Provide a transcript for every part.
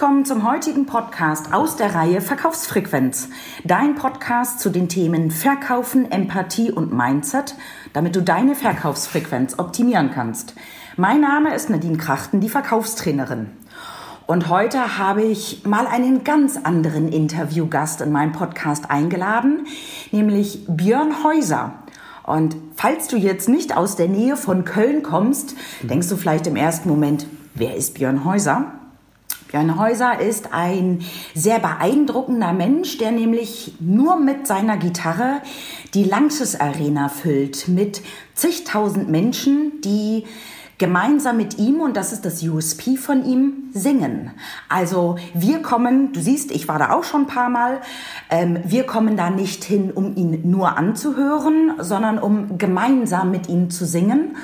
willkommen zum heutigen Podcast aus der Reihe Verkaufsfrequenz. Dein Podcast zu den Themen Verkaufen, Empathie und Mindset, damit du deine Verkaufsfrequenz optimieren kannst. Mein Name ist Nadine Krachten, die Verkaufstrainerin. Und heute habe ich mal einen ganz anderen Interviewgast in meinen Podcast eingeladen, nämlich Björn Häuser. Und falls du jetzt nicht aus der Nähe von Köln kommst, denkst du vielleicht im ersten Moment, wer ist Björn Häuser? Björn Häuser ist ein sehr beeindruckender Mensch, der nämlich nur mit seiner Gitarre die Lanxess Arena füllt mit zigtausend Menschen, die gemeinsam mit ihm, und das ist das USP von ihm, singen. Also wir kommen, du siehst, ich war da auch schon ein paar Mal, ähm, wir kommen da nicht hin, um ihn nur anzuhören, sondern um gemeinsam mit ihm zu singen.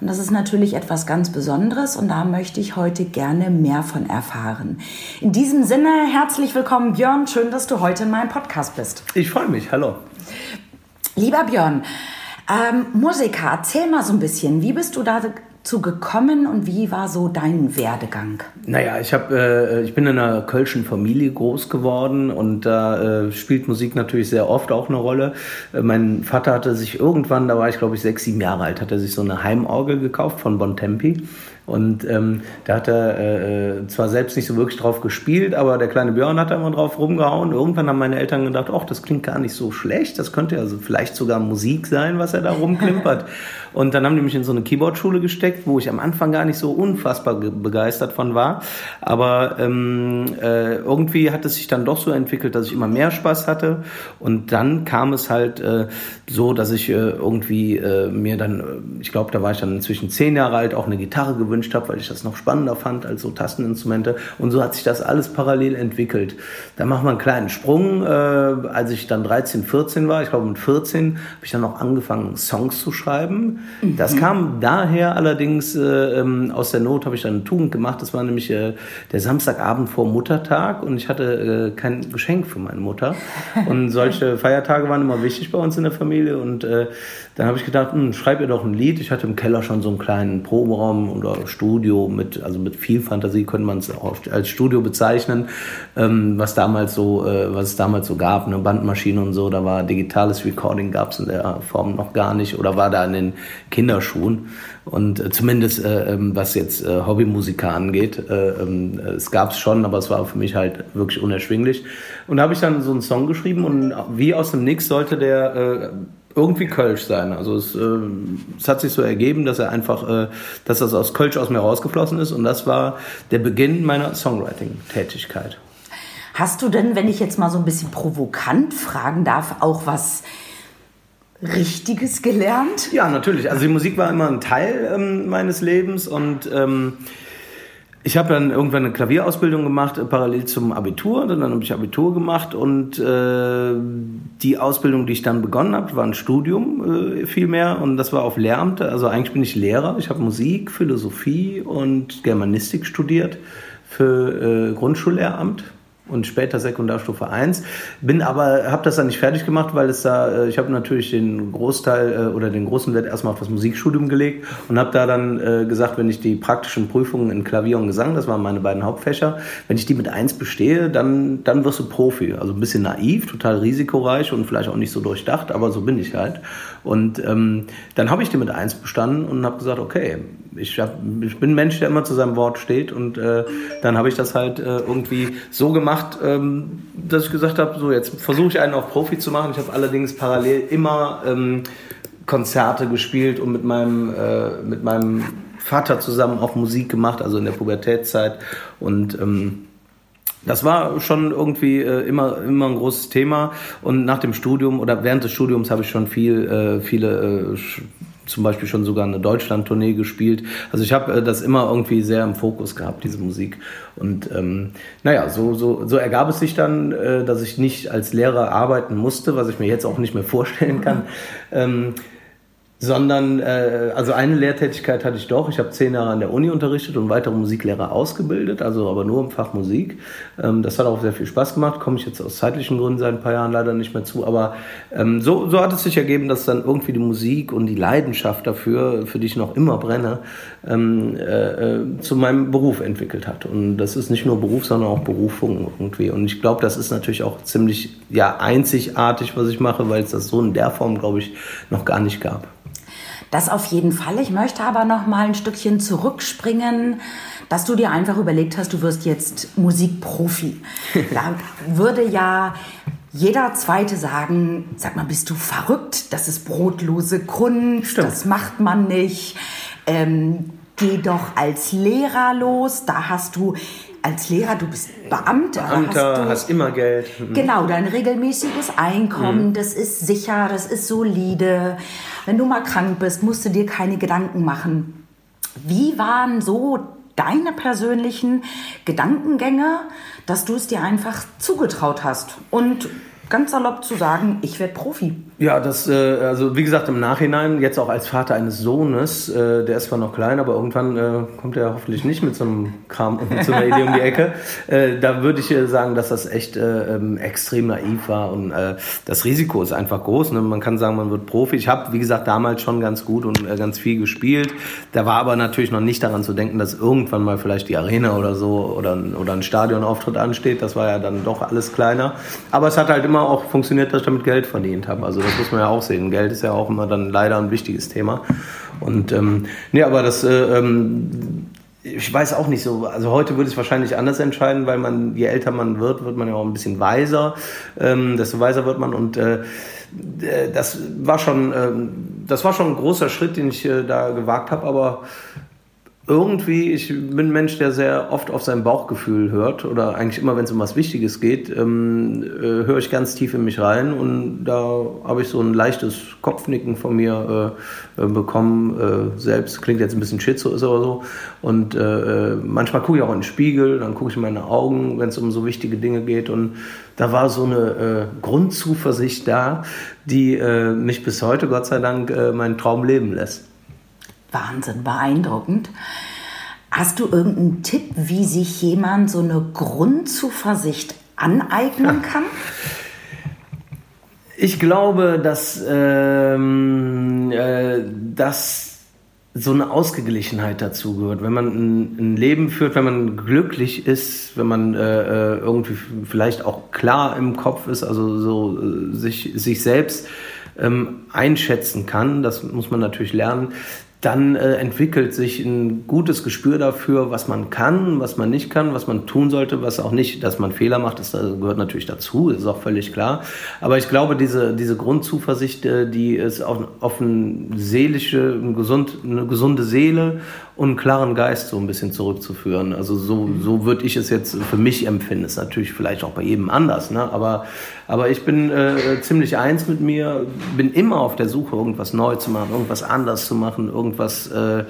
Und das ist natürlich etwas ganz Besonderes und da möchte ich heute gerne mehr von erfahren. In diesem Sinne, herzlich willkommen Björn, schön, dass du heute in meinem Podcast bist. Ich freue mich, hallo. Lieber Björn, ähm, Musiker, erzähl mal so ein bisschen, wie bist du da zu gekommen und wie war so dein Werdegang? Naja, ich, hab, äh, ich bin in einer kölschen Familie groß geworden und da äh, spielt Musik natürlich sehr oft auch eine Rolle. Äh, mein Vater hatte sich irgendwann, da war ich glaube ich sechs, sieben Jahre alt, hat er sich so eine Heimorgel gekauft von Bontempi und ähm, da hat er äh, zwar selbst nicht so wirklich drauf gespielt, aber der kleine Björn hat da immer drauf rumgehauen. Irgendwann haben meine Eltern gedacht, ach, das klingt gar nicht so schlecht. Das könnte also vielleicht sogar Musik sein, was er da rumklimpert. Und dann haben die mich in so eine Keyboard-Schule gesteckt, wo ich am Anfang gar nicht so unfassbar begeistert von war. Aber ähm, äh, irgendwie hat es sich dann doch so entwickelt, dass ich immer mehr Spaß hatte. Und dann kam es halt äh, so, dass ich äh, irgendwie äh, mir dann, äh, ich glaube, da war ich dann inzwischen zehn Jahre alt, auch eine Gitarre gewünscht gewünscht habe, weil ich das noch spannender fand als so Tasteninstrumente. Und so hat sich das alles parallel entwickelt. Da machen wir einen kleinen Sprung. Äh, als ich dann 13, 14 war, ich glaube mit 14, habe ich dann auch angefangen, Songs zu schreiben. Mhm. Das kam daher allerdings äh, ähm, aus der Not, habe ich dann eine Tugend gemacht. Das war nämlich äh, der Samstagabend vor Muttertag und ich hatte äh, kein Geschenk für meine Mutter. Und solche Feiertage waren immer wichtig bei uns in der Familie. Und äh, dann habe ich gedacht, hm, schreib ihr doch ein Lied. Ich hatte im Keller schon so einen kleinen Proberaum oder Studio mit, also mit viel Fantasie könnte man es auch als Studio bezeichnen, ähm, was damals so, äh, was es damals so gab, eine Bandmaschine und so, da war digitales Recording gab es in der Form noch gar nicht oder war da in den Kinderschuhen. Und äh, zumindest äh, ähm, was jetzt äh, Hobbymusiker angeht, äh, ähm, es gab es schon, aber es war für mich halt wirklich unerschwinglich. Und da habe ich dann so einen Song geschrieben und wie aus dem Nix sollte der äh, irgendwie Kölsch sein. Also es, äh, es, hat sich so ergeben, dass er einfach, äh, dass das aus Kölsch aus mir rausgeflossen ist und das war der Beginn meiner Songwriting-Tätigkeit. Hast du denn, wenn ich jetzt mal so ein bisschen provokant fragen darf, auch was Richtiges gelernt? Ja, natürlich. Also die Musik war immer ein Teil ähm, meines Lebens und ähm, ich habe dann irgendwann eine Klavierausbildung gemacht, äh, parallel zum Abitur. Dann habe ich Abitur gemacht und äh, die Ausbildung, die ich dann begonnen habe, war ein Studium äh, vielmehr und das war auf Lehramt. Also eigentlich bin ich Lehrer. Ich habe Musik, Philosophie und Germanistik studiert für äh, Grundschullehramt und später Sekundarstufe 1. Bin aber, habe das dann nicht fertig gemacht, weil es da, äh, ich habe natürlich den Großteil äh, oder den großen Wert erstmal auf das Musikstudium gelegt und habe da dann äh, gesagt, wenn ich die praktischen Prüfungen in Klavier und Gesang, das waren meine beiden Hauptfächer, wenn ich die mit 1 bestehe, dann, dann wirst du Profi. Also ein bisschen naiv, total risikoreich und vielleicht auch nicht so durchdacht, aber so bin ich halt. Und ähm, dann habe ich die mit 1 bestanden und habe gesagt, okay, ich, hab, ich bin ein Mensch, der immer zu seinem Wort steht und äh, dann habe ich das halt äh, irgendwie so gemacht, ähm, dass ich gesagt habe, so jetzt versuche ich einen auf Profi zu machen. Ich habe allerdings parallel immer ähm, Konzerte gespielt und mit meinem, äh, mit meinem Vater zusammen auch Musik gemacht, also in der Pubertätszeit und ähm, das war schon irgendwie äh, immer, immer ein großes Thema. Und nach dem Studium oder während des Studiums habe ich schon viel, äh, viele, äh, zum Beispiel schon sogar eine Deutschland-Tournee gespielt. Also ich habe äh, das immer irgendwie sehr im Fokus gehabt, diese Musik. Und ähm, naja, so, so, so ergab es sich dann, äh, dass ich nicht als Lehrer arbeiten musste, was ich mir jetzt auch nicht mehr vorstellen kann. Ähm, sondern äh, also eine Lehrtätigkeit hatte ich doch. Ich habe zehn Jahre an der Uni unterrichtet und weitere Musiklehrer ausgebildet, also aber nur im Fach Musik. Ähm, das hat auch sehr viel Spaß gemacht. Komme ich jetzt aus zeitlichen Gründen seit ein paar Jahren leider nicht mehr zu, aber ähm, so, so hat es sich ergeben, dass dann irgendwie die Musik und die Leidenschaft dafür, für die ich noch immer brenne, ähm, äh, äh zu meinem Beruf entwickelt hat. Und das ist nicht nur Beruf, sondern auch Berufung irgendwie. Und ich glaube, das ist natürlich auch ziemlich ja einzigartig, was ich mache, weil es das so in der Form, glaube ich, noch gar nicht gab. Das auf jeden Fall. Ich möchte aber noch mal ein Stückchen zurückspringen, dass du dir einfach überlegt hast, du wirst jetzt Musikprofi. da würde ja jeder Zweite sagen, sag mal, bist du verrückt? Das ist brotlose Kunst, Stimmt. das macht man nicht. Ähm, geh doch als Lehrer los, da hast du als Lehrer, du bist Beamter. Beamter, hast, du, hast immer Geld. Mhm. Genau, dein regelmäßiges Einkommen, mhm. das ist sicher, das ist solide. Wenn du mal krank bist, musst du dir keine Gedanken machen. Wie waren so deine persönlichen Gedankengänge, dass du es dir einfach zugetraut hast und ganz salopp zu sagen, ich werde Profi? Ja, das, äh, also wie gesagt, im Nachhinein, jetzt auch als Vater eines Sohnes, äh, der ist zwar noch klein, aber irgendwann äh, kommt er hoffentlich nicht mit so einem Kram und mit so einer Idee um die Ecke. Äh, da würde ich äh, sagen, dass das echt äh, ähm, extrem naiv war und äh, das Risiko ist einfach groß. Ne? Man kann sagen, man wird Profi. Ich habe, wie gesagt, damals schon ganz gut und äh, ganz viel gespielt. Da war aber natürlich noch nicht daran zu denken, dass irgendwann mal vielleicht die Arena oder so oder, oder ein Stadionauftritt ansteht. Das war ja dann doch alles kleiner. Aber es hat halt immer auch funktioniert, dass ich damit Geld verdient habe. Also das muss man ja auch sehen. Geld ist ja auch immer dann leider ein wichtiges Thema. Und ähm, nee, aber das, äh, ähm, ich weiß auch nicht so, also heute würde ich wahrscheinlich anders entscheiden, weil man, je älter man wird, wird man ja auch ein bisschen weiser, ähm, desto weiser wird man und äh, das war schon, äh, das war schon ein großer Schritt, den ich äh, da gewagt habe, aber irgendwie, ich bin ein Mensch, der sehr oft auf sein Bauchgefühl hört oder eigentlich immer, wenn es um was Wichtiges geht, ähm, äh, höre ich ganz tief in mich rein und da habe ich so ein leichtes Kopfnicken von mir äh, äh bekommen. Äh, selbst klingt jetzt ein bisschen schizo ist oder so und äh, äh, manchmal gucke ich auch in den Spiegel, dann gucke ich in meine Augen, wenn es um so wichtige Dinge geht und da war so eine Grundzuversicht da, die mich bis heute, Gott sei Dank, meinen Traum leben lässt. Wahnsinn, beeindruckend. Hast du irgendeinen Tipp, wie sich jemand so eine Grundzuversicht aneignen kann? Ich glaube, dass, ähm, äh, dass so eine Ausgeglichenheit dazu gehört. Wenn man ein, ein, Leben führt, wenn man glücklich ist, wenn man äh, äh irgendwie vielleicht auch klar im Kopf ist, also so äh, sich, sich selbst ähm, einschätzen kann, das muss man natürlich lernen, dann äh, entwickelt sich ein gutes Gespür dafür, was man kann, was man nicht kann, was man tun sollte, was auch nicht, dass man Fehler macht, das gehört natürlich dazu, ist auch völlig klar. Aber ich glaube, diese, diese Grundzuversicht, äh, die ist auf, auf eine seelische, eine, gesund, eine gesunde Seele und einen klaren Geist so ein bisschen zurückzuführen. Also so, so würde ich es jetzt für mich empfinden. Ist natürlich vielleicht auch bei jedem anders, ne? aber, aber ich bin äh, ziemlich eins mit mir, bin immer auf der Suche, irgendwas neu zu machen, irgendwas anders zu machen, irgendwas, äh,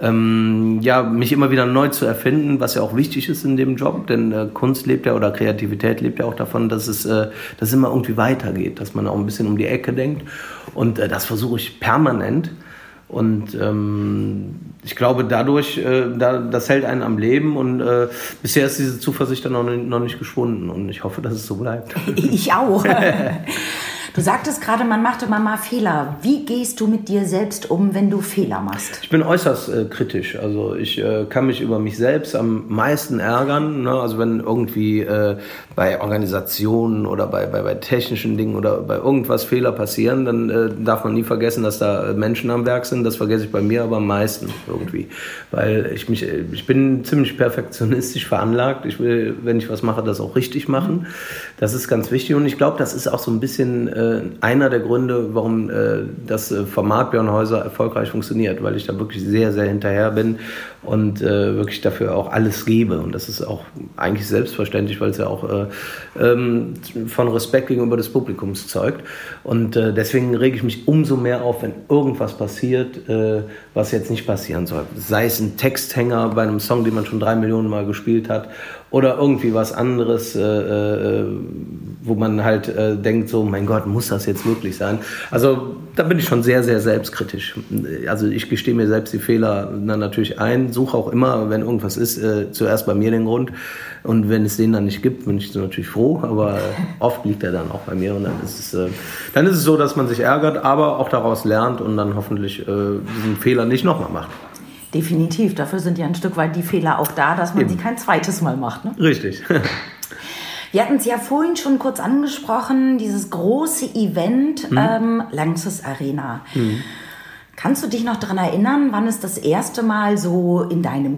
ähm, ja, mich immer wieder neu zu erfinden, was ja auch wichtig ist in dem Job, denn äh, Kunst lebt ja oder Kreativität lebt ja auch davon, dass es, äh, dass es immer irgendwie weitergeht, dass man auch ein bisschen um die Ecke denkt und äh, das versuche ich permanent. Und ähm, ich glaube, dadurch, äh, da, das hält einen am Leben und äh, bisher ist diese Zuversicht dann noch nicht, noch nicht geschwunden und ich hoffe, dass es so bleibt. Ich auch. Du sagtest gerade, man macht immer mal Fehler. Wie gehst du mit dir selbst um, wenn du Fehler machst? Ich bin äußerst äh, kritisch. Also ich äh, kann mich über mich selbst am meisten ärgern. Ne? Also wenn irgendwie äh, bei Organisationen oder bei, bei, bei technischen Dingen oder bei irgendwas Fehler passieren, dann äh, darf man nie vergessen, dass da Menschen am Werk sind. Das vergesse ich bei mir aber am meisten irgendwie. Weil ich mich, ich bin ziemlich perfektionistisch veranlagt. Ich will, wenn ich was mache, das auch richtig machen. Das ist ganz wichtig. Und ich glaube, das ist auch so ein bisschen äh, einer der Gründe, warum äh, das äh, Format Björn Häuser erfolgreich funktioniert, weil ich da wirklich sehr, sehr hinterher bin und äh, wirklich dafür auch alles gebe. Und das ist auch eigentlich selbstverständlich, weil es ja auch äh, ähm, von Respekt gegenüber des Publikums zeugt. Und äh, deswegen rege ich mich umso mehr auf, wenn irgendwas passiert, äh, was jetzt nicht passieren soll. Sei es ein Texthänger bei einem Song, den man schon drei Millionen Mal gespielt hat, oder irgendwie was anderes, äh, äh, wo man halt denkt, so, mein Gott, muss das jetzt wirklich sein? Also da bin ich schon sehr, sehr selbstkritisch. Also ich gestehe mir selbst die Fehler natürlich ein, suche auch immer, wenn irgendwas ist, äh, zuerst bei mir den Grund. Und wenn es den dann nicht gibt, bin ich natürlich froh, aber oft liegt er dann auch bei mir und dann ist es, äh, dann ist es so, dass man sich ärgert, aber auch daraus lernt und dann hoffentlich äh, diesen Fehler nicht nochmal macht. Definitiv, dafür sind ja ein Stück weit die Fehler auch da, dass man Eben. sie kein zweites Mal macht. Ne? Richtig. Wir hatten es ja vorhin schon kurz angesprochen, dieses große Event mhm. ähm, Lanxess Arena. Mhm. Kannst du dich noch daran erinnern, wann es das erste Mal so in deinem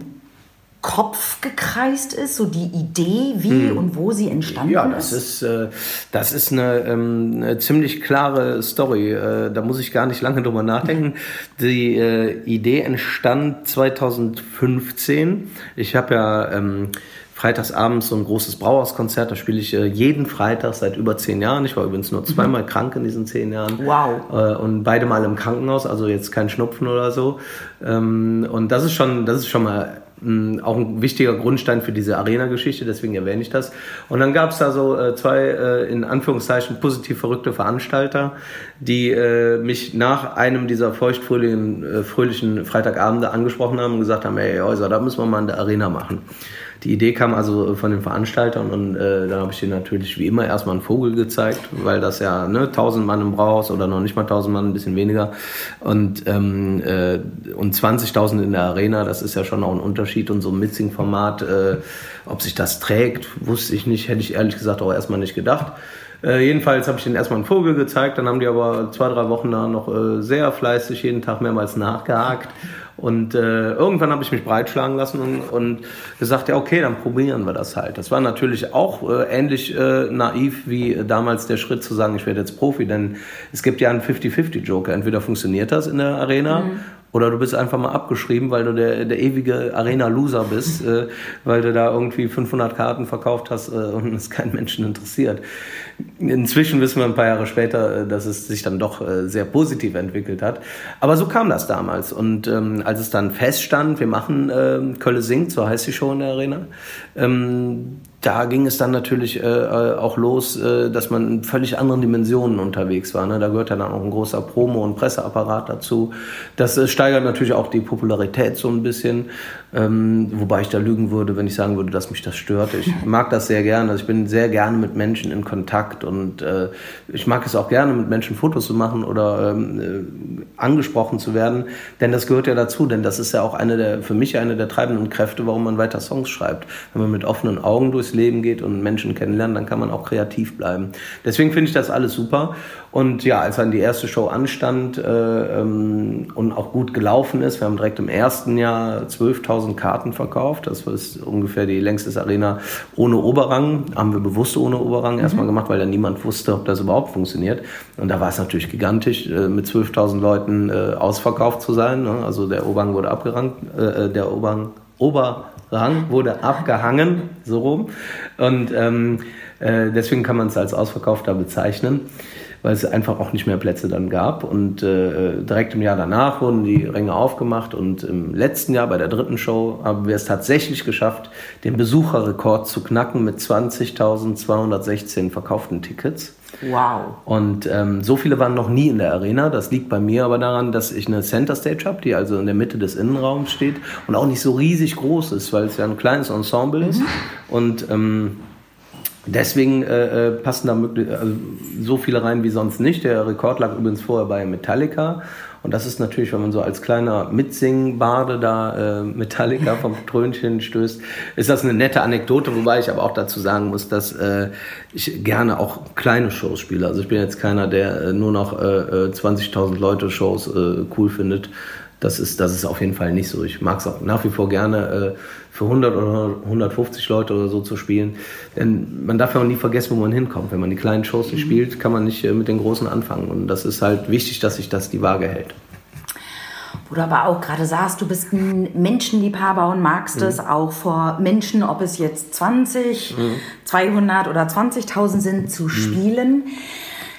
Kopf gekreist ist, so die Idee, wie hm. und wo sie entstanden ja, das ist? Ja, äh, das ist eine, ähm, eine, ziemlich klare Story. Äh, da muss ich gar nicht lange drüber nachdenken. Die äh, Idee entstand 2015. Ich habe ja ähm, freitagsabends so ein großes Brauhauskonzert. Da spiele ich äh, jeden Freitag seit über zehn Jahren. Ich war übrigens nur zweimal mhm. krank in diesen zehn Jahren. Wow. Äh, und beide Mal im Krankenhaus, also jetzt kein Schnupfen oder so. Ähm, und das ist schon, das ist schon mal auch ein wichtiger Grundstein für diese Arena-Geschichte, deswegen erwähne ich das. Und dann gab es da so äh, zwei, äh, in Anführungszeichen, positiv verrückte Veranstalter, die äh, mich nach einem dieser feuchtfröhlichen äh, fröhlichen Freitagabende angesprochen haben und gesagt haben, ey Häuser, da müssen wir mal in der Arena machen. Die Idee kam also von den Veranstaltern und äh, da habe ich denen natürlich wie immer erstmal einen Vogel gezeigt, weil das ja ne, 1000 Mann im Brauhaus oder noch nicht mal 1000 Mann, ein bisschen weniger und, ähm, äh, und 20.000 in der Arena, das ist ja schon auch ein Unterschied und so ein Mixing-Format, äh, ob sich das trägt, wusste ich nicht, hätte ich ehrlich gesagt auch erstmal nicht gedacht. Äh, jedenfalls habe ich denen erstmal einen Vogel gezeigt, dann haben die aber zwei, drei Wochen da noch äh, sehr fleißig jeden Tag mehrmals nachgehakt und äh, irgendwann habe ich mich breitschlagen lassen und, und gesagt, ja, okay, dann probieren wir das halt. Das war natürlich auch äh, ähnlich äh, naiv wie damals der Schritt zu sagen, ich werde jetzt Profi, denn es gibt ja einen 50-50-Joker. Entweder funktioniert das in der Arena mhm. Oder du bist einfach mal abgeschrieben, weil du der, der ewige Arena-Loser bist, äh, weil du da irgendwie 500 Karten verkauft hast äh, und es keinen Menschen interessiert. Inzwischen wissen wir ein paar Jahre später, äh, dass es sich dann doch äh, sehr positiv entwickelt hat. Aber so kam das damals. Und ähm, als es dann feststand, wir machen äh, Kölle singt, so heißt die Show in der Arena, ähm, da ging es dann natürlich äh, äh, auch los, äh, dass man in völlig anderen Dimensionen unterwegs war. Ne? Da gehört dann auch ein großer Promo- und Presseapparat dazu. Das äh, steigert natürlich auch die Popularität so ein bisschen. Ähm, wobei ich da lügen würde, wenn ich sagen würde, dass mich das stört. Ich mag das sehr gerne. Also ich bin sehr gerne mit Menschen in Kontakt und äh, ich mag es auch gerne, mit Menschen Fotos zu machen oder ähm, äh, angesprochen zu werden. Denn das gehört ja dazu. Denn das ist ja auch eine der, für mich eine der treibenden Kräfte, warum man weiter Songs schreibt. Wenn man mit offenen Augen durchs Leben geht und Menschen kennenlernt, dann kann man auch kreativ bleiben. Deswegen finde ich das alles super. Und ja, als dann die erste Show anstand äh, ähm, und auch gut gelaufen ist, wir haben direkt im ersten Jahr 12.000 Karten verkauft. Das ist ungefähr die längste Arena ohne Oberrang. Haben wir bewusst ohne Oberrang mhm. erstmal gemacht, weil ja niemand wusste, ob das überhaupt funktioniert. Und da war es natürlich gigantisch, äh, mit 12.000 Leuten äh, ausverkauft zu sein. Ne? Also der Oberrang wurde abgerankt, äh, äh, der Oberrang, Oberrang wurde abgehangen, so rum. Und ähm, äh, deswegen kann man es als ausverkaufter bezeichnen weil es einfach auch nicht mehr Plätze dann gab. Und äh, direkt im Jahr danach wurden die Ränge aufgemacht und im letzten Jahr bei der dritten Show haben wir es tatsächlich geschafft, den Besucherrekord zu knacken mit 20.216 verkauften Tickets. Wow. Und ähm, so viele waren noch nie in der Arena. Das liegt bei mir aber daran, dass ich eine Center Stage habe, die also in der Mitte des Innenraums steht und auch nicht so riesig groß ist, weil es ja ein kleines Ensemble ist. Mhm. Und ähm, Deswegen äh, äh, passen da möglich, also so viele rein wie sonst nicht. Der Rekord lag übrigens vorher bei Metallica. Und das ist natürlich, wenn man so als kleiner Mitsingbarde da äh, Metallica vom Trönchen stößt, ist das eine nette Anekdote, wobei ich aber auch dazu sagen muss, dass äh, ich gerne auch kleine Shows spiele. Also ich bin jetzt keiner, der äh, nur noch äh, 20.000 äh, Leute Shows äh, cool findet. Das ist, das ist auf jeden Fall nicht so. Ich mag es auch nach wie vor gerne, äh, für 100 oder 150 Leute oder so zu spielen. Denn man darf ja auch nie vergessen, wo man hinkommt. Wenn man die kleinen Shows nicht mhm. spielt, kann man nicht äh, mit den großen anfangen. Und das ist halt wichtig, dass sich das die Waage hält. Wo du aber auch gerade sagst, du bist ein Menschenliebhaber und magst mhm. es auch vor Menschen, ob es jetzt 20, mhm. 200 oder 20.000 sind, zu mhm. spielen.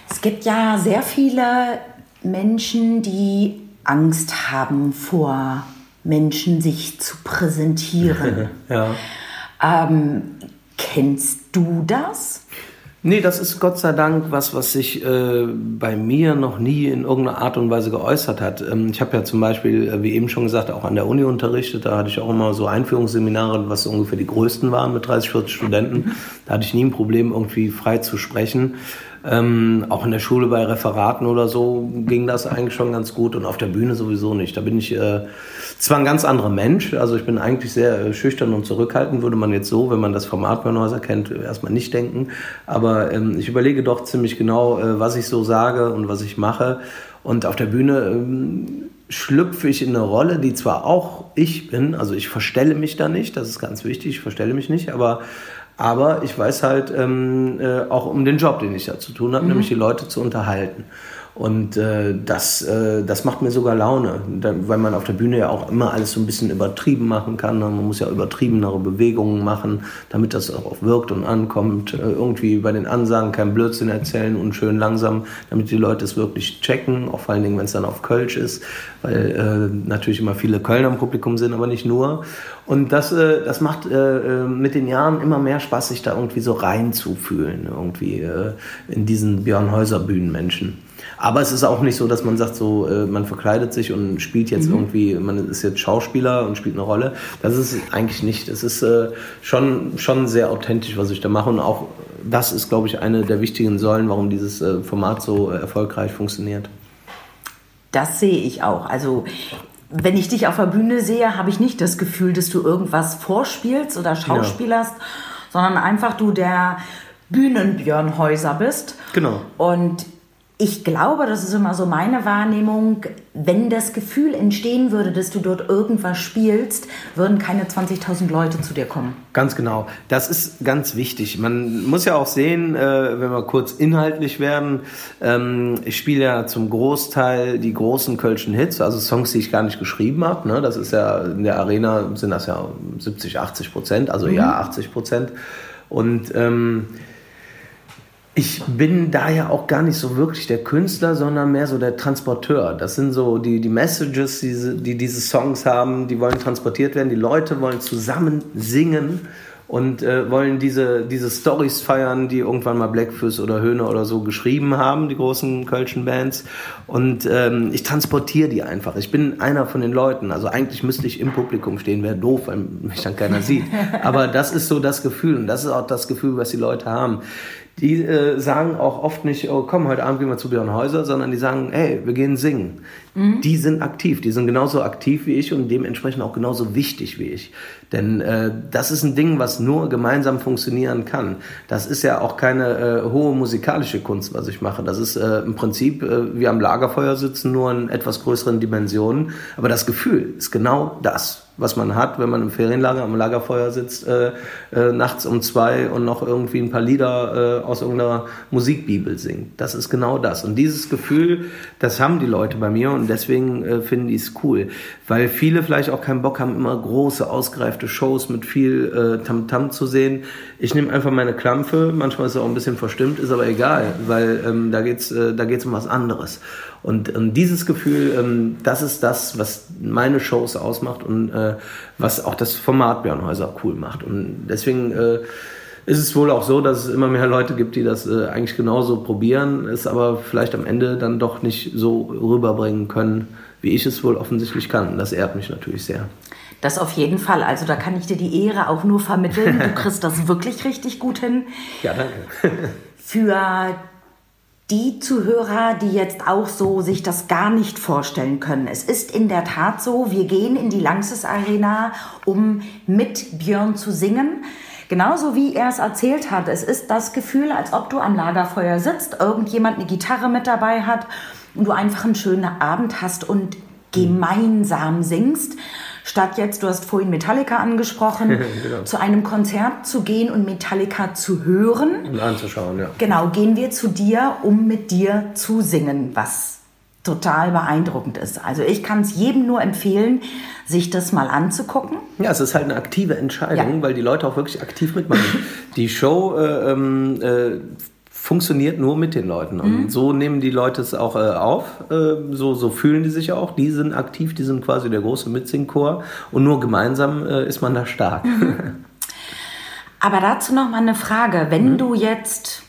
Es gibt ja sehr viele Menschen, die Angst haben vor Menschen sich zu präsentieren. ja. Ähm, kennst du das? Nee, das ist Gott sei Dank was, was sich äh, bei mir noch nie in irgendeiner Art und Weise geäußert hat. Ähm, ich habe ja zum Beispiel, äh, wie eben schon gesagt, auch an der Uni unterrichtet. Da hatte ich auch immer so Einführungsseminare, was ungefähr die größten waren mit 30, 40 Studenten. Da hatte ich nie ein Problem, irgendwie frei zu sprechen. Ähm, auch in der Schule bei Referaten oder so ging das eigentlich schon ganz gut und auf der Bühne sowieso nicht. Da bin ich äh, zwar ein ganz anderer Mensch, also ich bin eigentlich sehr äh, schüchtern und zurückhaltend, würde man jetzt so, wenn man das Format Börnhäuser kennt, erstmal nicht denken. Aber ähm, ich überlege doch ziemlich genau, äh, was ich so sage und was ich mache. Und auf der Bühne ähm, schlüpfe ich in eine Rolle, die zwar auch ich bin, also ich verstelle mich da nicht, das ist ganz wichtig, ich verstelle mich nicht, aber aber ich weiß halt ähm, äh, auch um den Job, den ich da zu tun habe, mhm. nämlich die Leute zu unterhalten. Und äh, das, äh, das macht mir sogar Laune, weil man auf der Bühne ja auch immer alles so ein bisschen übertrieben machen kann. Man muss ja übertriebenere Bewegungen machen, damit das auch wirkt und ankommt. Äh, irgendwie bei den Ansagen kein Blödsinn erzählen und schön langsam, damit die Leute es wirklich checken, auch vor allen Dingen, wenn es dann auf Kölsch ist, weil äh, natürlich immer viele Kölner im Publikum sind, aber nicht nur. Und das, äh, das macht äh, mit den Jahren immer mehr Spaß, sich da irgendwie so reinzufühlen, irgendwie in diesen Björn Häuser Bühnenmenschen. Aber es ist auch nicht so, dass man sagt, so äh, man verkleidet sich und spielt jetzt mhm. irgendwie, man ist jetzt Schauspieler und spielt eine Rolle. Das ist eigentlich nicht. Es ist äh, schon, schon sehr authentisch, was ich da mache. Und auch das ist, glaube ich, eine der wichtigen Säulen, warum dieses äh, Format so erfolgreich funktioniert. Das sehe ich auch. Also wenn ich dich auf der Bühne sehe, habe ich nicht das Gefühl, dass du irgendwas vorspielst oder schauspielerst, ja. sondern einfach du der Bühnenbjörnhäuser bist. Genau. Und ich glaube, das ist immer so meine Wahrnehmung, wenn das Gefühl entstehen würde, dass du dort irgendwas spielst, würden keine 20.000 Leute zu dir kommen. Ganz genau. Das ist ganz wichtig. Man muss ja auch sehen, äh, wenn wir kurz inhaltlich werden, ähm, ich spiele ja zum Großteil die großen Kölschen Hits, also Songs, die ich gar nicht geschrieben habe. Ne? Das ist ja in der Arena sind das ja 70, 80 Prozent, also mhm. ja 80 Prozent. Und ähm, ich bin da ja auch gar nicht so wirklich der Künstler, sondern mehr so der Transporteur. Das sind so die, die Messages, die, die diese Songs haben, die wollen transportiert werden. Die Leute wollen zusammen singen und äh, wollen diese, diese Stories feiern, die irgendwann mal Blackfuss oder Höhne oder so geschrieben haben, die großen kölschen Bands. Und ähm, ich transportiere die einfach. Ich bin einer von den Leuten. Also eigentlich müsste ich im Publikum stehen, wäre doof, weil mich dann keiner sieht. Aber das ist so das Gefühl und das ist auch das Gefühl, was die Leute haben die äh, sagen auch oft nicht, oh komm, heute Abend gehen wir zu Björn Häuser, sondern die sagen, hey, wir gehen singen. Mhm. Die sind aktiv, die sind genauso aktiv wie ich und dementsprechend auch genauso wichtig wie ich. Denn äh, das ist ein Ding, was nur gemeinsam funktionieren kann. Das ist ja auch keine äh, hohe musikalische Kunst, was ich mache. Das ist äh, im Prinzip äh, wie am Lagerfeuer sitzen, nur in etwas größeren Dimensionen. Aber das Gefühl ist genau das was man hat, wenn man im Ferienlager am Lagerfeuer sitzt, äh, äh, nachts um zwei und noch irgendwie ein paar Lieder äh, aus irgendeiner Musikbibel singt. Das ist genau das. Und dieses Gefühl, das haben die Leute bei mir und deswegen äh, finden die es cool. Weil viele vielleicht auch keinen Bock haben, immer große, ausgereifte Shows mit viel äh, Tamtam -Tam zu sehen. Ich nehme einfach meine Klampfe, manchmal ist es auch ein bisschen verstimmt, ist aber egal, weil ähm, da geht's, äh, da geht's um was anderes. Und, und dieses Gefühl, ähm, das ist das, was meine Shows ausmacht und äh, was auch das Format Björnhäuser cool macht. Und deswegen äh, ist es wohl auch so, dass es immer mehr Leute gibt, die das äh, eigentlich genauso probieren, es aber vielleicht am Ende dann doch nicht so rüberbringen können, wie ich es wohl offensichtlich kann. Das ehrt mich natürlich sehr. Das auf jeden Fall. Also da kann ich dir die Ehre auch nur vermitteln. Du kriegst das wirklich richtig gut hin. Ja, danke. Für die Zuhörer, die jetzt auch so sich das gar nicht vorstellen können. Es ist in der Tat so, wir gehen in die Langses Arena, um mit Björn zu singen. Genauso wie er es erzählt hat. Es ist das Gefühl, als ob du am Lagerfeuer sitzt, irgendjemand eine Gitarre mit dabei hat und du einfach einen schönen Abend hast und gemeinsam singst statt jetzt, du hast vorhin Metallica angesprochen, genau. zu einem Konzert zu gehen und Metallica zu hören. Und anzuschauen, ja. Genau, gehen wir zu dir, um mit dir zu singen, was total beeindruckend ist. Also ich kann es jedem nur empfehlen, sich das mal anzugucken. Ja, es ist halt eine aktive Entscheidung, ja. weil die Leute auch wirklich aktiv mitmachen. die Show äh, ähm, äh, funktioniert nur mit den Leuten. Und mhm. so nehmen die Leute es auch äh, auf, äh, so, so fühlen die sich auch. Die sind aktiv, die sind quasi der große Mitsingchor und nur gemeinsam äh, ist man da stark. Mhm. Aber dazu noch mal eine Frage. Wenn mhm. du jetzt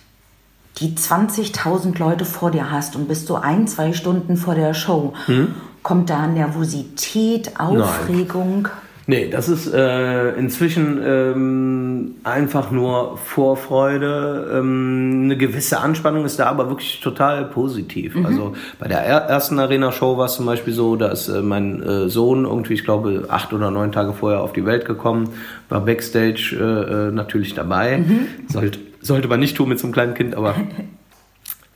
die 20.000 Leute vor dir hast und bist so ein, zwei Stunden vor der Show, hm? kommt da Nervosität, Aufregung? Nein. Nee, das ist äh, inzwischen ähm, einfach nur Vorfreude. Ähm, eine gewisse Anspannung ist da aber wirklich total positiv. Mhm. Also bei der ersten Arena-Show war es zum Beispiel so, da ist äh, mein äh, Sohn irgendwie, ich glaube, acht oder neun Tage vorher auf die Welt gekommen, war Backstage äh, äh natürlich dabei. Mhm. Sollte, sollte man nicht tun mit so einem kleinen Kind, aber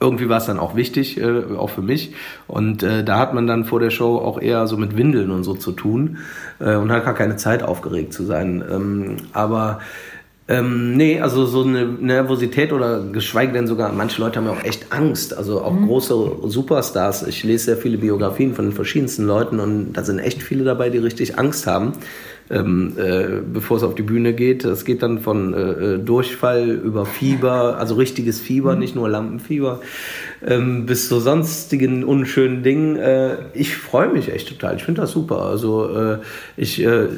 irgendwie war es dann auch wichtig, äh, auch für mich. Und äh, da hat man dann vor der Show auch eher so mit Windeln und so zu tun äh, und hat gar keine Zeit aufgeregt zu sein. Ähm, aber ähm, nee, also so eine Nervosität oder geschweige denn sogar, manche Leute haben ja auch echt Angst. Also auch mhm. große Superstars. Ich lese sehr viele Biografien von den verschiedensten Leuten und da sind echt viele dabei, die richtig Angst haben ähm, äh, bevor es auf die Bühne geht. Es geht dann von äh, äh, Durchfall über Fieber, also richtiges Fieber, mhm. nicht nur Lampenfieber, ähm, bis zu sonstigen unschönen Dingen. Äh, ich freue mich echt total. Ich finde das super. Also äh, ich, äh,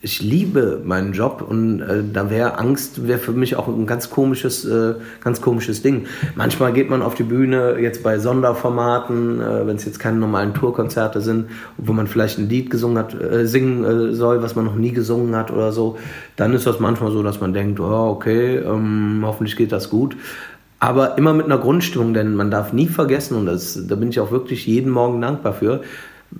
ich liebe meinen Job und äh, da wäre Angst wäre für mich auch ein ganz komisches, äh, ganz komisches Ding. Manchmal geht man auf die Bühne jetzt bei Sonderformaten, äh, wenn es jetzt keine normalen Tourkonzerte sind, wo man vielleicht ein Lied gesungen hat, singen soll, was man noch nie gesungen hat oder so, dann ist das manchmal so, dass man denkt, oh, okay, ähm, hoffentlich geht das gut. Aber immer mit einer Grundstimmung, denn man darf nie vergessen, und das, da bin ich auch wirklich jeden Morgen dankbar für,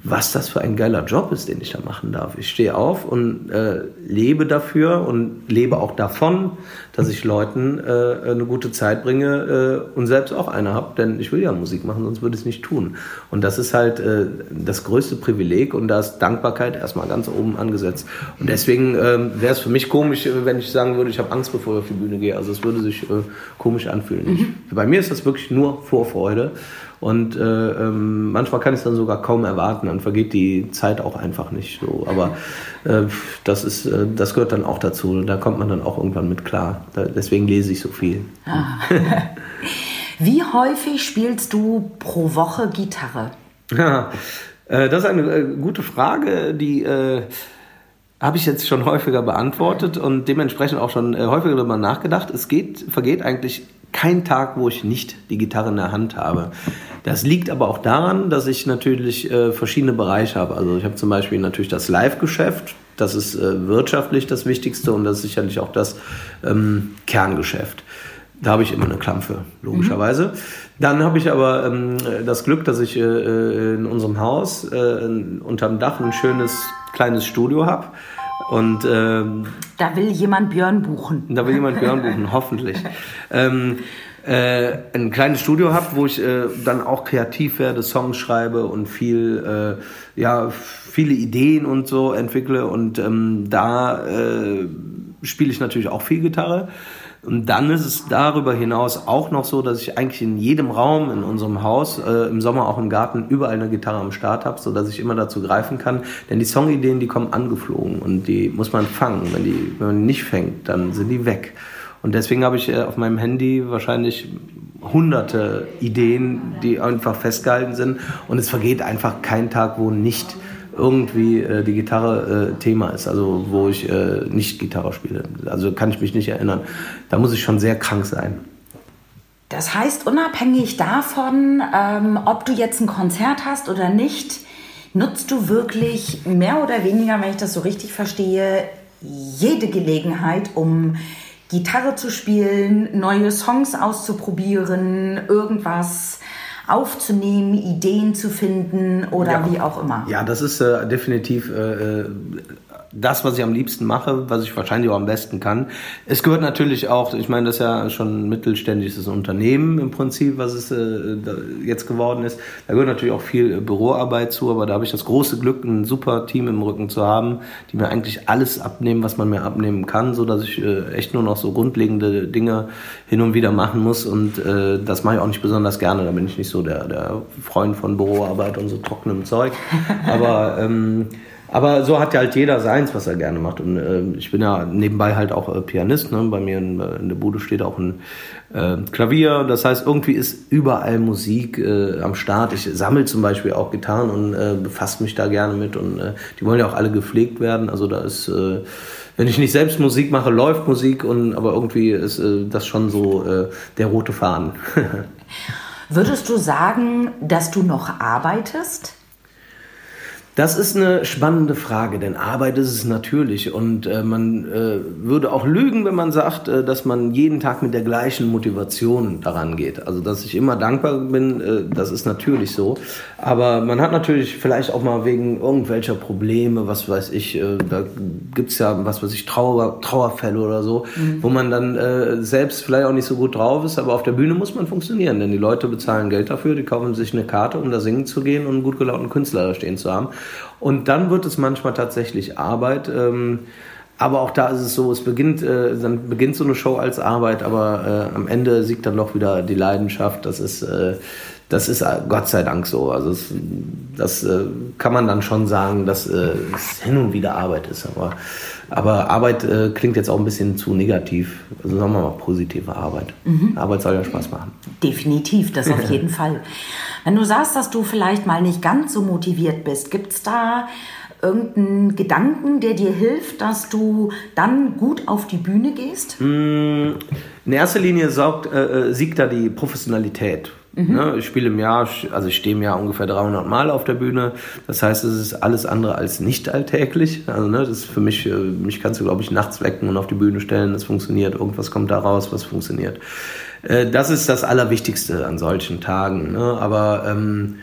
was das für ein geiler Job ist, den ich da machen darf. Ich stehe auf und äh, lebe dafür und lebe auch davon, dass ich Leuten äh, eine gute Zeit bringe äh, und selbst auch eine habe, denn ich will ja Musik machen, sonst würde ich es nicht tun. Und das ist halt äh, das größte Privileg und da ist Dankbarkeit erstmal ganz oben angesetzt. Und deswegen ähm, wäre es für mich komisch, wenn ich sagen würde, ich habe Angst, bevor ich auf die Bühne gehe. Also es würde sich äh, komisch anfühlen. Mhm. Bei mir ist das wirklich nur Vorfreude. Und äh, ähm, manchmal kann ich es dann sogar kaum erwarten, dann vergeht die Zeit auch einfach nicht so. Aber äh, das, ist, äh, das gehört dann auch dazu. Da kommt man dann auch irgendwann mit klar. Da, deswegen lese ich so viel. Ah. Wie häufig spielst du pro Woche Gitarre? Ja, äh, das ist eine äh, gute Frage, die äh, habe ich jetzt schon häufiger beantwortet und dementsprechend auch schon häufiger darüber nachgedacht. Es geht, vergeht eigentlich kein Tag, wo ich nicht die Gitarre in der Hand habe. Das liegt aber auch daran, dass ich natürlich äh, verschiedene Bereiche habe. Also ich habe zum Beispiel natürlich das Live-Geschäft, das ist äh, wirtschaftlich das Wichtigste und das ist sicherlich auch das ähm, Kerngeschäft. Da habe ich immer eine Klampfe, logischerweise. Mhm. Dann habe ich aber ähm, das Glück, dass ich äh, äh in unserem Haus äh, unterm Dach ein schönes kleines Studio habe. Und ähm, da will jemand Björn buchen. Da will jemand Björn buchen, hoffentlich. Ähm, äh, ein kleines Studio habe, wo ich äh, dann auch kreativ werde, Songs schreibe und viel, äh, ja, viele Ideen und so entwickle. Und ähm, da äh, spiele ich natürlich auch viel Gitarre. Und dann ist es darüber hinaus auch noch so, dass ich eigentlich in jedem Raum in unserem Haus, äh, im Sommer auch im Garten, überall eine Gitarre am Start habe, sodass ich immer dazu greifen kann. Denn die Songideen, die kommen angeflogen und die muss man fangen. Wenn, die, wenn man nicht fängt, dann sind die weg. Und deswegen habe ich äh, auf meinem Handy wahrscheinlich hunderte Ideen, die einfach festgehalten sind. Und es vergeht einfach kein Tag, wo nicht irgendwie äh, die Gitarre äh, Thema ist, also wo ich äh, nicht Gitarre spiele. Also kann ich mich nicht erinnern. Da muss ich schon sehr krank sein. Das heißt, unabhängig davon, ähm, ob du jetzt ein Konzert hast oder nicht, nutzt du wirklich mehr oder weniger, wenn ich das so richtig verstehe, jede Gelegenheit, um Gitarre zu spielen, neue Songs auszuprobieren, irgendwas aufzunehmen, Ideen zu finden oder ja. wie auch immer. Ja, das ist äh, definitiv äh, äh das, was ich am liebsten mache, was ich wahrscheinlich auch am besten kann. Es gehört natürlich auch, ich meine, das ist ja schon ein mittelständisches Unternehmen im Prinzip, was es äh, jetzt geworden ist. Da gehört natürlich auch viel Büroarbeit zu, aber da habe ich das große Glück, ein super Team im Rücken zu haben, die mir eigentlich alles abnehmen, was man mir abnehmen kann, so dass ich äh, echt nur noch so grundlegende Dinge hin und wieder machen muss und äh, das mache ich auch nicht besonders gerne. Da bin ich nicht so der, der Freund von Büroarbeit und so trockenem Zeug. Aber ähm, aber so hat ja halt jeder seins, was er gerne macht. Und äh, ich bin ja nebenbei halt auch äh, Pianist. Ne? Bei mir in, in, der Bude steht auch ein äh, Klavier. Das heißt, irgendwie ist überall Musik äh, am Start. Ich sammle zum Beispiel auch Gitarren und äh, befasse mich da gerne mit. Und äh, die wollen ja auch alle gepflegt werden. Also da ist wenn ich nicht selbst Musik mache, läuft Musik und aber irgendwie ist äh, das schon so äh, der rote Faden. Würdest du sagen, dass du noch arbeitest? Das ist eine spannende Frage, denn Arbeit ist es natürlich und äh, man äh, würde auch lügen, wenn man sagt, äh, dass man jeden Tag mit der gleichen Motivation daran geht. Also dass ich immer dankbar bin, äh, das ist natürlich so. Aber man hat natürlich vielleicht auch mal wegen irgendwelcher Probleme, was weiß ich, äh, da gibt's ja, was weiß ich, Trauer, Trauerfälle oder so, mhm. wo man dann äh, selbst vielleicht auch nicht so gut drauf ist, aber auf der Bühne muss man funktionieren, denn die Leute bezahlen Geld dafür, die kaufen sich eine Karte, um da singen zu gehen und einen gut gelaunten Künstler da stehen zu haben. Und dann wird es manchmal tatsächlich Arbeit. Ähm, aber auch da ist es so, es beginnt, äh, dann beginnt so eine Show als Arbeit, aber äh, am Ende siegt dann doch wieder die Leidenschaft. Das ist, äh, das ist äh, Gott sei Dank so. Also es, das äh, kann man dann schon sagen, dass äh, es hin und wieder Arbeit ist. Aber, aber Arbeit klingt jetzt auch ein bisschen zu negativ. Also sagen wir mal positive Arbeit. Mhm. Arbeit soll ja Spaß machen. Definitiv, das auf jeden Fall. Wenn du sagst, dass du vielleicht mal nicht ganz so motiviert bist, gibt es da irgendeinen Gedanken, der dir hilft, dass du dann gut auf die Bühne gehst? Mm, in erster Linie sorgt, äh, äh, siegt da die Professionalität. Mhm. Ne, ich spiele im Jahr, also ich stehe im Jahr ungefähr 300 Mal auf der Bühne. Das heißt, es ist alles andere als nicht alltäglich. Also ne, das ist für mich, äh, mich kannst du glaube ich nachts wecken und auf die Bühne stellen. Das funktioniert. Irgendwas kommt da raus, was funktioniert. Äh, das ist das Allerwichtigste an solchen Tagen. Ne? Aber ähm,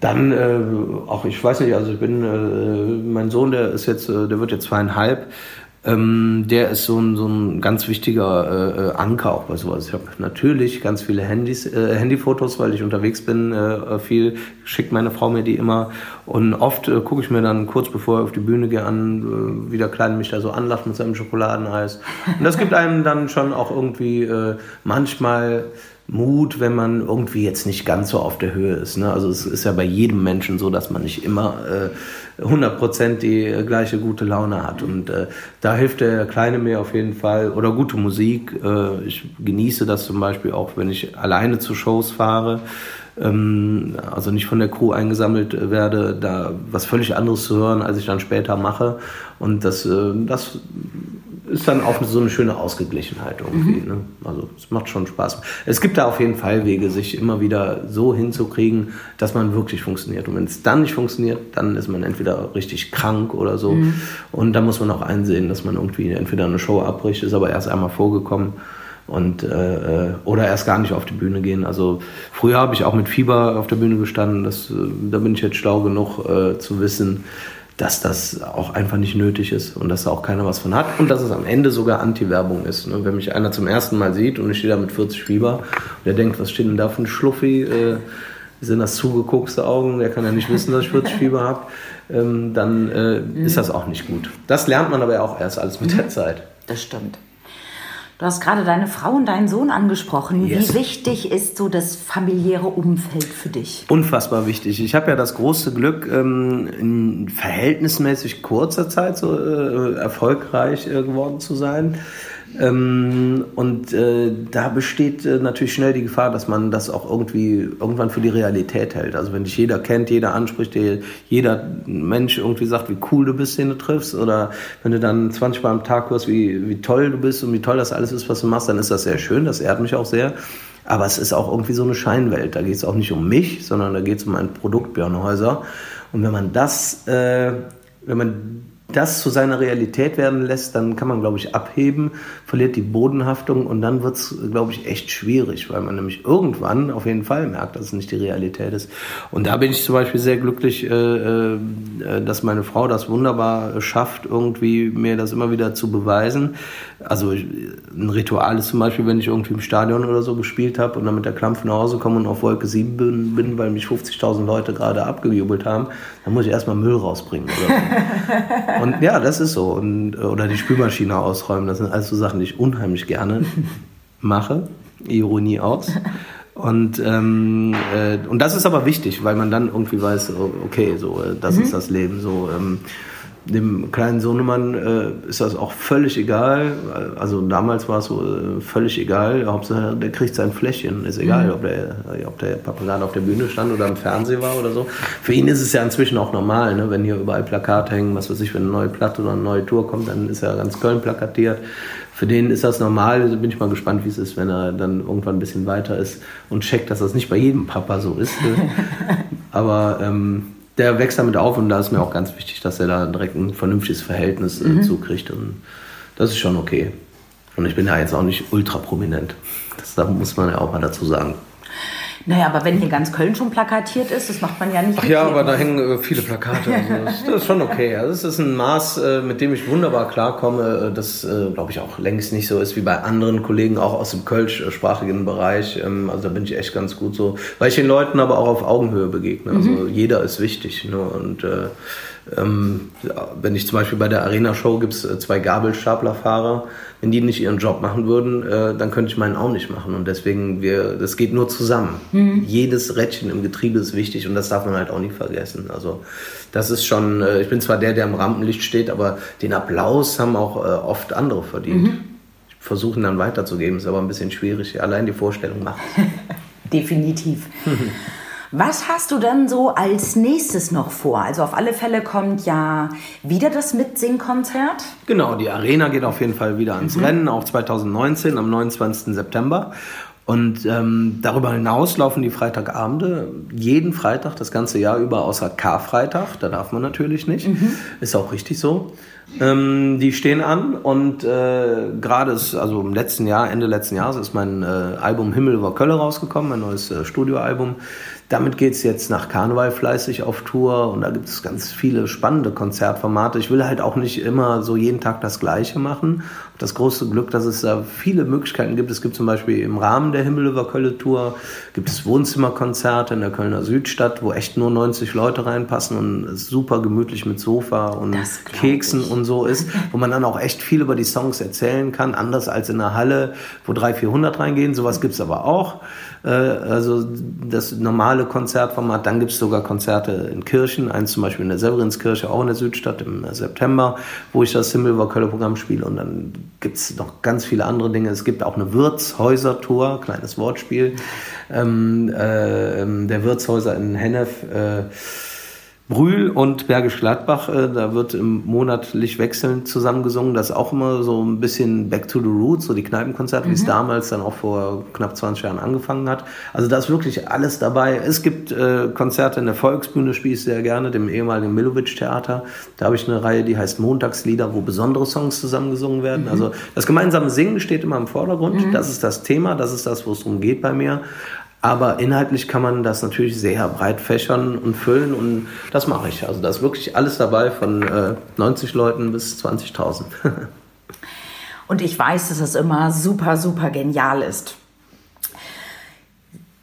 dann äh, auch, ich weiß nicht, also ich bin, äh, mein Sohn, der ist jetzt, äh, der wird jetzt zweieinhalb. Ähm, der ist so ein, so ein ganz wichtiger äh, äh, Anker auch bei sowas. Ich habe natürlich ganz viele Handys, äh, Handyfotos, weil ich unterwegs bin, äh, viel schickt meine Frau mir die immer. Und oft äh, gucke ich mir dann kurz bevor ich auf die Bühne gehe an, äh, wie der Kleine mich da so anlacht mit seinem Schokoladeneis. Und das gibt einem dann schon auch irgendwie äh, manchmal Mut, wenn man irgendwie jetzt nicht ganz so auf der Höhe ist. Ne? Also es ist ja bei jedem Menschen so, dass man nicht immer äh, 100% die äh, gleiche gute Laune hat. Und äh, da hilft der Kleine mir auf jeden Fall. Oder gute Musik. Äh, ich genieße das zum Beispiel auch, wenn ich alleine zu Shows fahre. Ähm, also nicht von der Crew eingesammelt werde, da was völlig anderes zu hören, als ich dann später mache. Und das, äh, das ist dann auch so eine schöne Ausgeglichenheit irgendwie. Mhm. Ne? Also es macht schon Spaß. Es gibt da auf jeden Fall Wege, sich immer wieder so hinzukriegen, dass man wirklich funktioniert. Und wenn es dann nicht funktioniert, dann ist man entweder richtig krank oder so. Mhm. Und da muss man auch einsehen, dass man irgendwie entweder eine Show abbricht, ist aber erst einmal vorgekommen. Und, äh, äh oder erst gar nicht auf die Bühne gehen. Also früher habe ich auch mit Fieber auf der Bühne gestanden. Das, äh, da bin ich jetzt schlau genug äh, zu wissen, dass das auch einfach nicht nötig ist und dass da auch keiner was von hat und dass es am Ende sogar Anti-Werbung ist. Ne? Wenn mich einer zum ersten Mal sieht und ich stehe da mit 40 Fieber und der denkt, was steht denn da für ein Schluffi? Äh, sind das zugeguckste Augen? Der kann ja nicht wissen, dass ich 40 Fieber habe. Ähm, dann äh, mhm. ist das auch nicht gut. Das lernt man aber auch erst alles mit der Zeit. Das stimmt. Du hast gerade deine Frau und deinen Sohn angesprochen. Yes. Wie wichtig ist so das familiäre Umfeld für dich? Unfassbar wichtig. Ich habe ja das große Glück, ähm, in verhältnismäßig kurzer Zeit so äh, erfolgreich äh, geworden zu sein. Ähm, und äh, da besteht äh, natürlich schnell die Gefahr, dass man das auch irgendwie irgendwann für die Realität hält. Also wenn dich jeder kennt, jeder anspricht, jeder Mensch irgendwie sagt, wie cool du bist, den du triffst, oder wenn du dann 20 Mal am Tag hörst, wie, wie toll du bist und wie toll das alles ist, was du machst, dann ist das sehr schön, das ehrt mich auch sehr. Aber es ist auch irgendwie so eine Scheinwelt. Da geht es auch nicht um mich, sondern da geht es um ein Produkt Björn Häuser. Und wenn man das, äh, wenn man das zu seiner Realität werden lässt, dann kann man, glaube ich, abheben, verliert die Bodenhaftung und dann wird es, glaube ich, echt schwierig, weil man nämlich irgendwann auf jeden Fall merkt, dass es nicht die Realität ist. Und da bin ich zum Beispiel sehr glücklich, äh, äh, dass meine Frau das wunderbar schafft, irgendwie mir das immer wieder zu beweisen. Also ein Ritual ist zum Beispiel, wenn ich irgendwie im Stadion oder so gespielt habe und dann mit der Klampf nach Hause komme und auf Wolke 7 bin, bin weil mich 50.000 Leute gerade abgejubelt haben, dann muss ich erstmal Müll rausbringen. Oder Und ja, das ist so. Und, oder die Spülmaschine ausräumen, das sind alles so Sachen, die ich unheimlich gerne mache. Ironie aus. Und, ähm, äh, und das ist aber wichtig, weil man dann irgendwie weiß, okay, so, äh, das mhm. ist das Leben. So, ähm, dem kleinen Sohnemann äh, ist das auch völlig egal. Also damals war es so äh, völlig egal. Hauptsache, der kriegt sein Fläschchen. Ist egal, mhm. ob, der, ob der Papa gerade auf der Bühne stand oder im Fernsehen war oder so. Für ihn ist es ja inzwischen auch normal, ne? wenn hier überall Plakate hängen, was weiß ich, wenn eine neue Platte oder eine neue Tour kommt, dann ist ja ganz Köln plakatiert. Für den ist das normal. Bin ich mal gespannt, wie es ist, wenn er dann irgendwann ein bisschen weiter ist und checkt, dass das nicht bei jedem Papa so ist. Ne? Aber ähm, der wächst damit auf und da ist mir auch ganz wichtig, dass er da direkt ein vernünftiges Verhältnis äh, mhm. zukriegt und das ist schon okay. Und ich bin ja jetzt auch nicht ultra prominent. Das, das muss man ja auch mal dazu sagen. Naja, aber wenn hier ganz Köln schon plakatiert ist, das macht man ja nicht. Ach ja, aber da hängen äh, viele Plakate. Also das, das, ist schon okay. Also das ist ein Maß, äh, mit dem ich wunderbar klarkomme, äh, das glaube ich auch längst nicht so ist wie bei anderen Kollegen, auch aus dem kölschsprachigen Bereich. Ähm, also da bin ich echt ganz gut so, weil ich den Leuten aber auch auf Augenhöhe begegne. Also mhm. jeder ist wichtig. Ne? Und äh, wenn ich zum Beispiel bei der Arena-Show gibt es äh, zwei Gabelstaplerfahrer, wenn die nicht ihren Job machen würden, äh, dann könnte ich meinen auch nicht machen. Und deswegen, wir, das geht nur zusammen. Mhm. Jedes Rädchen im Getriebe ist wichtig und das darf man halt auch nicht vergessen. Also das ist schon, äh, ich bin zwar der, der im Rampenlicht steht, aber den Applaus haben auch oft andere verdient. Mhm. Versuchen dann weiterzugeben, ist aber ein bisschen schwierig. Allein die Vorstellung macht Definitiv. Was hast du denn so als nächstes noch vor? Also auf alle Fälle kommt ja wieder das Mitsingkonzert. Genau, die Arena geht auf jeden Fall wieder ans mhm. Rennen, auch 2019 am 29. September. Und ähm, darüber hinaus laufen die Freitagabende jeden Freitag das ganze Jahr über, außer Karfreitag. Da darf man natürlich nicht. Mhm. Ist auch richtig so. Ähm, die stehen an und äh, gerade ist, also im letzten Jahr, Ende letzten Jahres, ist mein äh, Album Himmel über Kölle rausgekommen, mein neues äh, Studioalbum. Damit geht es jetzt nach Karneval fleißig auf Tour und da gibt es ganz viele spannende Konzertformate. Ich will halt auch nicht immer so jeden Tag das Gleiche machen. Das große Glück, dass es da viele Möglichkeiten gibt. Es gibt zum Beispiel im Rahmen der Himmel über Kölle Tour gibt es Wohnzimmerkonzerte in der Kölner Südstadt, wo echt nur 90 Leute reinpassen und es super gemütlich mit Sofa und Keksen ich. und so ist, wo man dann auch echt viel über die Songs erzählen kann, anders als in einer Halle, wo 300, 400 reingehen. Sowas gibt es aber auch. Äh, also das normale Konzertformat. Dann gibt es sogar Konzerte in Kirchen, eins zum Beispiel in der Severinskirche, auch in der Südstadt im September, wo ich das Himmelwar-Köller-Programm spiele. Und dann gibt es noch ganz viele andere Dinge. Es gibt auch eine Wirtshäuser-Tour, kleines Wortspiel, ähm, äh, der Wirtshäuser in Hennef. Äh, Brühl und Bergisch Gladbach, äh, da wird im monatlich wechselnd zusammengesungen. Das ist auch immer so ein bisschen Back to the Roots, so die Kneipenkonzerte, mhm. wie es mhm. damals dann auch vor knapp 20 Jahren angefangen hat. Also da ist wirklich alles dabei. Es gibt äh, Konzerte in der Volksbühne, spiele ich sehr gerne, dem ehemaligen Milovic-Theater. Da habe ich eine Reihe, die heißt Montagslieder, wo besondere Songs zusammengesungen werden. Mhm. Also das gemeinsame Singen steht immer im Vordergrund. Mhm. Das ist das Thema, das ist das, wo es darum geht bei mir. Aber inhaltlich kann man das natürlich sehr breit fächern und füllen und das mache ich. Also da ist wirklich alles dabei von äh, 90 Leuten bis 20.000. und ich weiß, dass es immer super, super genial ist.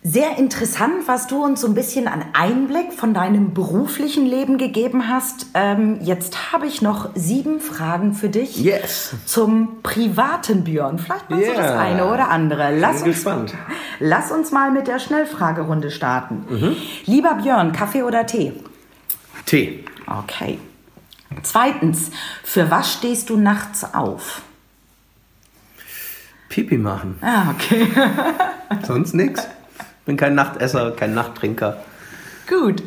Sehr interessant, was du uns so ein bisschen an Einblick von deinem beruflichen Leben gegeben hast. Ähm, jetzt habe ich noch sieben Fragen für dich yes. zum privaten Björn. Vielleicht machst yeah. du das eine oder andere. Lass Bin uns, gespannt. Lass uns mal mit der Schnellfragerunde starten. Mhm. Lieber Björn, Kaffee oder Tee? Tee. Okay. Zweitens, für was stehst du nachts auf? Pipi machen. Ah, okay. Sonst nichts bin kein Nachtesser, kein Nachttrinker. Gut.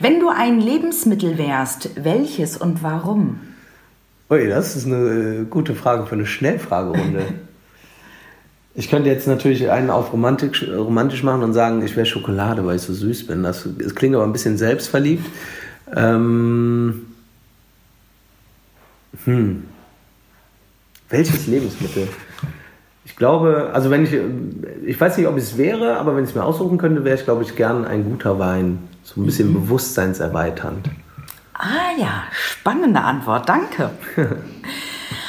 Wenn du ein Lebensmittel wärst, welches und warum? Ui, das ist eine äh, gute Frage für eine Schnellfragerunde. ich könnte jetzt natürlich einen auf romantisch, romantisch machen und sagen, ich wäre Schokolade, weil ich so süß bin. Das, das klingt aber ein bisschen selbstverliebt. Ähm, hm. Welches Lebensmittel? Ich glaube, also wenn ich, ich weiß nicht, ob es wäre, aber wenn ich es mir aussuchen könnte, wäre ich, glaube ich, gern ein guter Wein. So ein bisschen mhm. bewusstseinserweiternd. Ah ja, spannende Antwort, danke.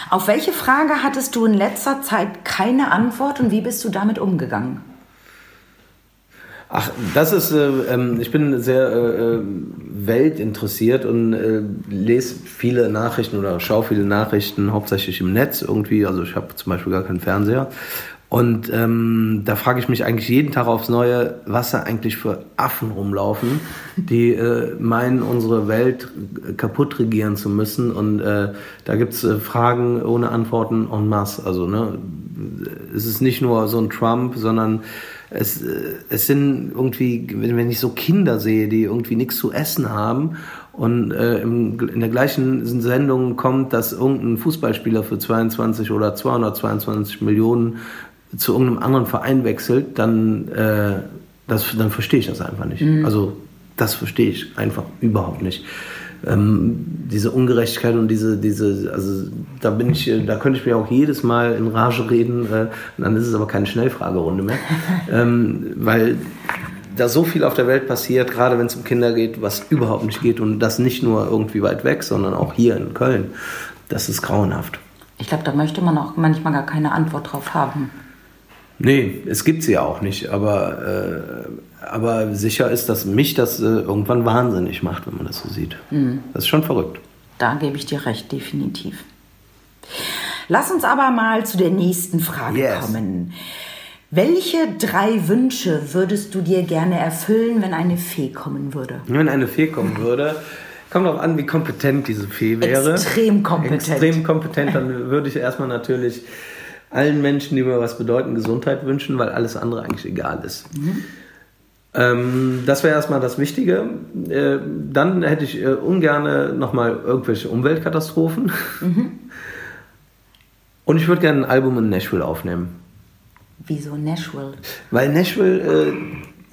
Auf welche Frage hattest du in letzter Zeit keine Antwort und wie bist du damit umgegangen? Ach, das ist, äh, ähm, ich bin sehr äh, äh, weltinteressiert und äh, lese viele Nachrichten oder schaue viele Nachrichten, hauptsächlich im Netz irgendwie. Also ich habe zum Beispiel gar keinen Fernseher. Und ähm, da frage ich mich eigentlich jeden Tag aufs Neue, was da eigentlich für Affen rumlaufen, die äh, meinen, unsere Welt kaputt regieren zu müssen. Und äh, da gibt's äh, Fragen ohne Antworten en masse. Also ne, es ist nicht nur so ein Trump, sondern es, äh, es sind irgendwie, wenn ich so Kinder sehe, die irgendwie nichts zu essen haben und äh, im, in der gleichen Sendung kommt, dass irgendein Fußballspieler für 22 oder 222 Millionen zu irgendeinem anderen Verein wechselt, dann, äh, das, dann verstehe ich das einfach nicht. Mhm. Also das verstehe ich einfach überhaupt nicht. Ähm, diese Ungerechtigkeit und diese, diese, also da bin ich, da könnte ich mir auch jedes Mal in Rage reden, äh, dann ist es aber keine Schnellfragerunde mehr. ähm, weil da so viel auf der Welt passiert, gerade wenn es um Kinder geht, was überhaupt nicht geht und das nicht nur irgendwie weit weg, sondern auch hier in Köln. Das ist grauenhaft. Ich glaube, da möchte man auch manchmal gar keine Antwort drauf haben. Nee, es gibt sie ja auch nicht, aber, äh, aber sicher ist, dass mich das äh, irgendwann wahnsinnig macht, wenn man das so sieht. Mhm. Das ist schon verrückt. Da gebe ich dir recht, definitiv. Lass uns aber mal zu der nächsten Frage yes. kommen. Welche drei Wünsche würdest du dir gerne erfüllen, wenn eine Fee kommen würde? Wenn eine Fee kommen würde, kommt auch an, wie kompetent diese Fee wäre. Extrem kompetent. Extrem kompetent, dann würde ich erstmal natürlich allen Menschen, die mir was bedeuten, Gesundheit wünschen, weil alles andere eigentlich egal ist. Mhm. Ähm, das wäre erstmal das Wichtige. Äh, dann hätte ich äh, ungern nochmal irgendwelche Umweltkatastrophen. Mhm. Und ich würde gerne ein Album in Nashville aufnehmen. Wieso Nashville? Weil Nashville äh,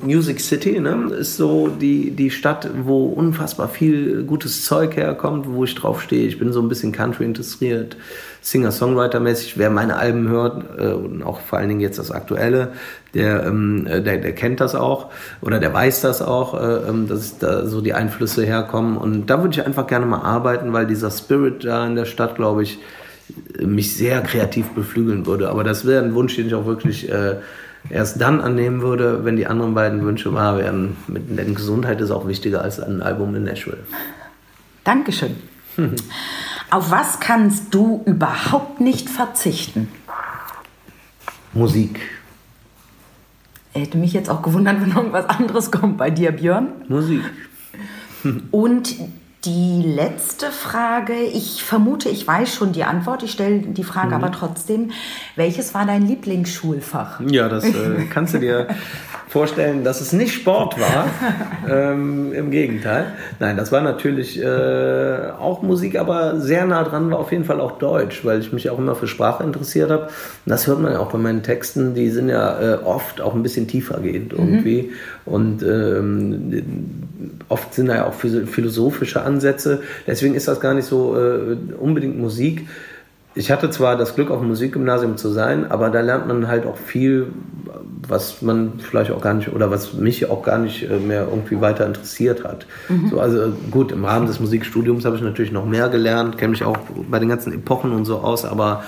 Music City ne, ist so die, die Stadt, wo unfassbar viel gutes Zeug herkommt, wo ich drauf stehe. Ich bin so ein bisschen Country interessiert, Singer-Songwriter-mäßig. Wer meine Alben hört äh, und auch vor allen Dingen jetzt das Aktuelle, der, ähm, der, der kennt das auch oder der weiß das auch, äh, ähm, dass da so die Einflüsse herkommen. Und da würde ich einfach gerne mal arbeiten, weil dieser Spirit da in der Stadt, glaube ich, mich sehr kreativ beflügeln würde. Aber das wäre ein Wunsch, den ich auch wirklich äh, erst dann annehmen würde, wenn die anderen beiden Wünsche wahr werden. Mit der Gesundheit ist auch wichtiger als ein Album in Nashville. Dankeschön. Auf was kannst du überhaupt nicht verzichten? Musik. Hätte mich jetzt auch gewundert, wenn irgendwas anderes kommt bei dir, Björn. Musik. Und die letzte Frage, ich vermute, ich weiß schon die Antwort, ich stelle die Frage mhm. aber trotzdem. Welches war dein Lieblingsschulfach? Ja, das äh, kannst du dir vorstellen, dass es nicht Sport war. ähm, Im Gegenteil. Nein, das war natürlich äh, auch Musik, aber sehr nah dran war auf jeden Fall auch Deutsch, weil ich mich auch immer für Sprache interessiert habe. Und das hört man ja auch bei meinen Texten, die sind ja äh, oft auch ein bisschen tiefer gehend irgendwie. Mhm. Und ähm, oft sind da ja auch philosophische Ansätze. Deswegen ist das gar nicht so äh, unbedingt Musik. Ich hatte zwar das Glück, auf dem Musikgymnasium zu sein, aber da lernt man halt auch viel, was man vielleicht auch gar nicht oder was mich auch gar nicht äh, mehr irgendwie weiter interessiert hat. Mhm. So, also gut, im Rahmen des Musikstudiums habe ich natürlich noch mehr gelernt, kenne mich auch bei den ganzen Epochen und so aus, aber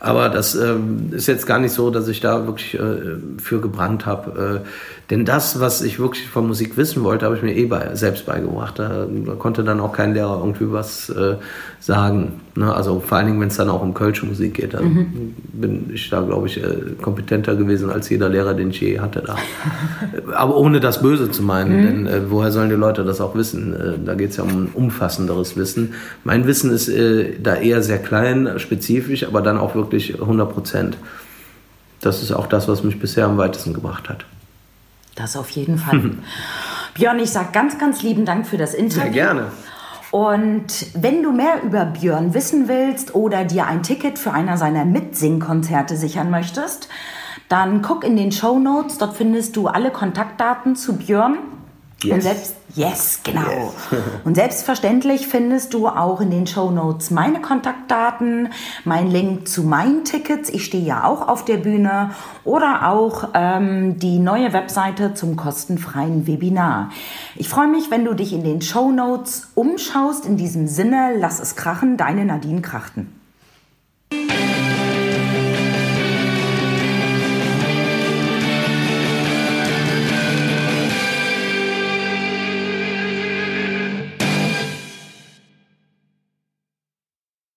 aber das ähm, ist jetzt gar nicht so, dass ich da wirklich äh, für gebrannt habe. Äh, denn das, was ich wirklich von Musik wissen wollte, habe ich mir eh bei, selbst beigebracht. Da, da, konnte dann auch kein Lehrer irgendwie was äh, sagen. Ne? Also vor allen Dingen, wenn es dann auch um kölsche Musik geht, dann mhm. bin ich da, glaube ich, äh, kompetenter gewesen als jeder Lehrer, den ich je hatte da. Aber ohne das Böse zu meinen, mhm. denn äh, woher sollen die Leute das auch wissen? Äh, da geht es ja um ein umfassenderes Wissen. Mein Wissen ist da eher sehr klein, spezifisch, aber dann auch wirklich 100 Prozent. Das ist auch das, was mich bisher am weitesten gebracht hat. Das auf jeden Fall. Björn, ich sage ganz, ganz lieben Dank für das Interview. Sehr gerne. Und wenn du mehr über Björn wissen willst oder dir ein Ticket für einer seiner Mitsingkonzerte sichern möchtest, dann guck in den Show Notes. Dort findest du alle Kontaktdaten zu Björn. Yes. Und selbst, yes, genau. Yes. und selbstverständlich findest du auch in den Show Notes meine Kontaktdaten, mein Link zu meinen Tickets. Ich stehe ja auch auf der Bühne oder auch ähm, die neue Webseite zum kostenfreien Webinar. Ich freue mich, wenn du dich in den Show Notes umschaust. In diesem Sinne, lass es krachen, deine Nadine Krachten.